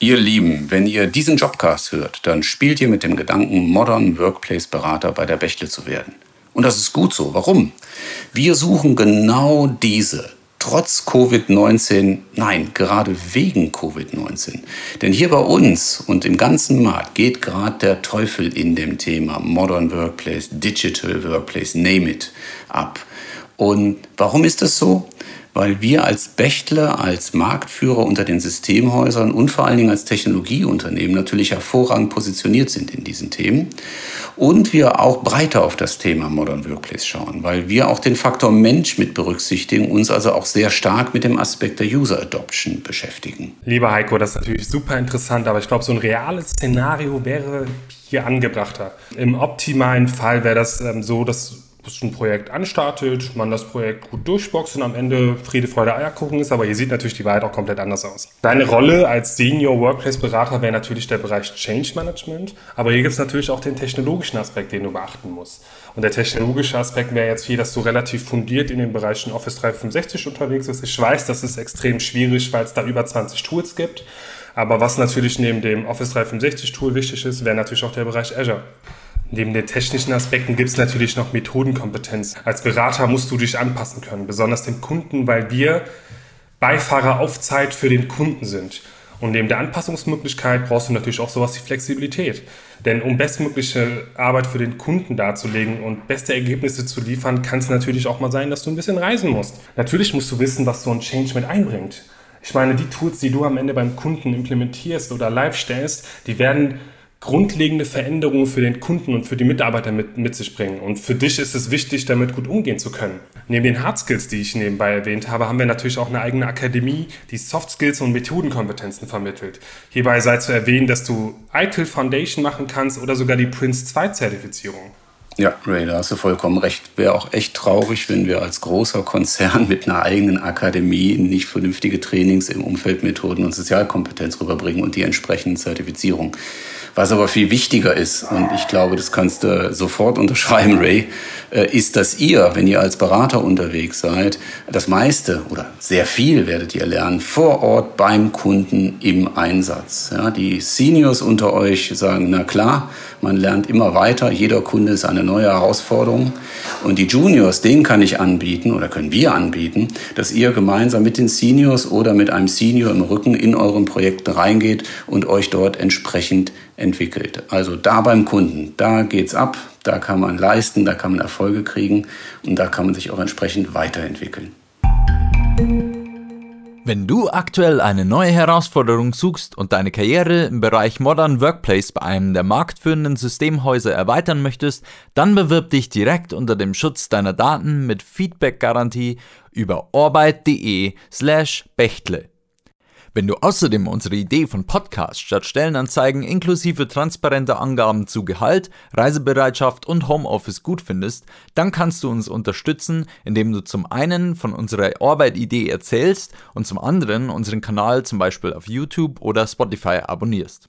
Ihr Lieben, wenn ihr diesen Jobcast hört, dann spielt ihr mit dem Gedanken, Modern Workplace Berater bei der Bechtle zu werden. Und das ist gut so. Warum? Wir suchen genau diese trotz Covid-19, nein, gerade wegen Covid-19. Denn hier bei uns und im ganzen Markt geht gerade der Teufel in dem Thema Modern Workplace, Digital Workplace, name it, ab. Und warum ist das so? weil wir als Bechtle, als Marktführer unter den Systemhäusern und vor allen Dingen als Technologieunternehmen natürlich hervorragend positioniert sind in diesen Themen. Und wir auch breiter auf das Thema Modern Workplace schauen, weil wir auch den Faktor Mensch mit berücksichtigen, uns also auch sehr stark mit dem Aspekt der User Adoption beschäftigen. Lieber Heiko, das ist natürlich super interessant, aber ich glaube, so ein reales Szenario wäre hier angebrachter. Im optimalen Fall wäre das ähm, so, dass ein Projekt anstartet, man das Projekt gut durchboxt und am Ende Friede, Freude, Eierkuchen ist, aber hier sieht natürlich die Wahrheit auch komplett anders aus. Deine Rolle als Senior Workplace Berater wäre natürlich der Bereich Change Management, aber hier gibt es natürlich auch den technologischen Aspekt, den du beachten musst. Und der technologische Aspekt wäre jetzt hier, dass du relativ fundiert in den Bereichen Office 365 unterwegs bist. Ich weiß, das ist extrem schwierig, weil es da über 20 Tools gibt. Aber was natürlich neben dem Office 365 Tool wichtig ist, wäre natürlich auch der Bereich Azure. Neben den technischen Aspekten gibt es natürlich noch Methodenkompetenz. Als Berater musst du dich anpassen können, besonders dem Kunden, weil wir Beifahrer auf Zeit für den Kunden sind. Und neben der Anpassungsmöglichkeit brauchst du natürlich auch sowas wie Flexibilität. Denn um bestmögliche Arbeit für den Kunden darzulegen und beste Ergebnisse zu liefern, kann es natürlich auch mal sein, dass du ein bisschen reisen musst. Natürlich musst du wissen, was so ein Change mit einbringt. Ich meine, die Tools, die du am Ende beim Kunden implementierst oder live stellst, die werden grundlegende Veränderungen für den Kunden und für die Mitarbeiter mit, mit sich bringen. Und für dich ist es wichtig, damit gut umgehen zu können. Neben den Hard Skills, die ich nebenbei erwähnt habe, haben wir natürlich auch eine eigene Akademie, die Soft Skills und Methodenkompetenzen vermittelt. Hierbei sei zu erwähnen, dass du ITIL Foundation machen kannst oder sogar die Prince 2 Zertifizierung. Ja, Ray, da hast du vollkommen recht. Wäre auch echt traurig, wenn wir als großer Konzern mit einer eigenen Akademie nicht vernünftige Trainings im Umfeld Methoden und Sozialkompetenz rüberbringen und die entsprechenden Zertifizierungen. Was aber viel wichtiger ist, und ich glaube, das kannst du sofort unterschreiben, Ray, äh, ist, dass ihr, wenn ihr als Berater unterwegs seid, das meiste oder sehr viel werdet ihr lernen vor Ort beim Kunden im Einsatz. Ja, die Seniors unter euch sagen, na klar, man lernt immer weiter, jeder Kunde ist eine neue Herausforderung. Und die Juniors, denen kann ich anbieten oder können wir anbieten, dass ihr gemeinsam mit den Seniors oder mit einem Senior im Rücken in euren Projekten reingeht und euch dort entsprechend entwickelt. Also da beim Kunden, da geht's ab, da kann man leisten, da kann man Erfolge kriegen und da kann man sich auch entsprechend weiterentwickeln. Wenn du aktuell eine neue Herausforderung suchst und deine Karriere im Bereich Modern Workplace bei einem der marktführenden Systemhäuser erweitern möchtest, dann bewirb dich direkt unter dem Schutz deiner Daten mit Feedback-Garantie über orbit.de slash Bechtle. Wenn du außerdem unsere Idee von Podcast statt Stellenanzeigen inklusive transparenter Angaben zu Gehalt, Reisebereitschaft und Homeoffice gut findest, dann kannst du uns unterstützen, indem du zum einen von unserer Arbeit-Idee erzählst und zum anderen unseren Kanal zum Beispiel auf YouTube oder Spotify abonnierst.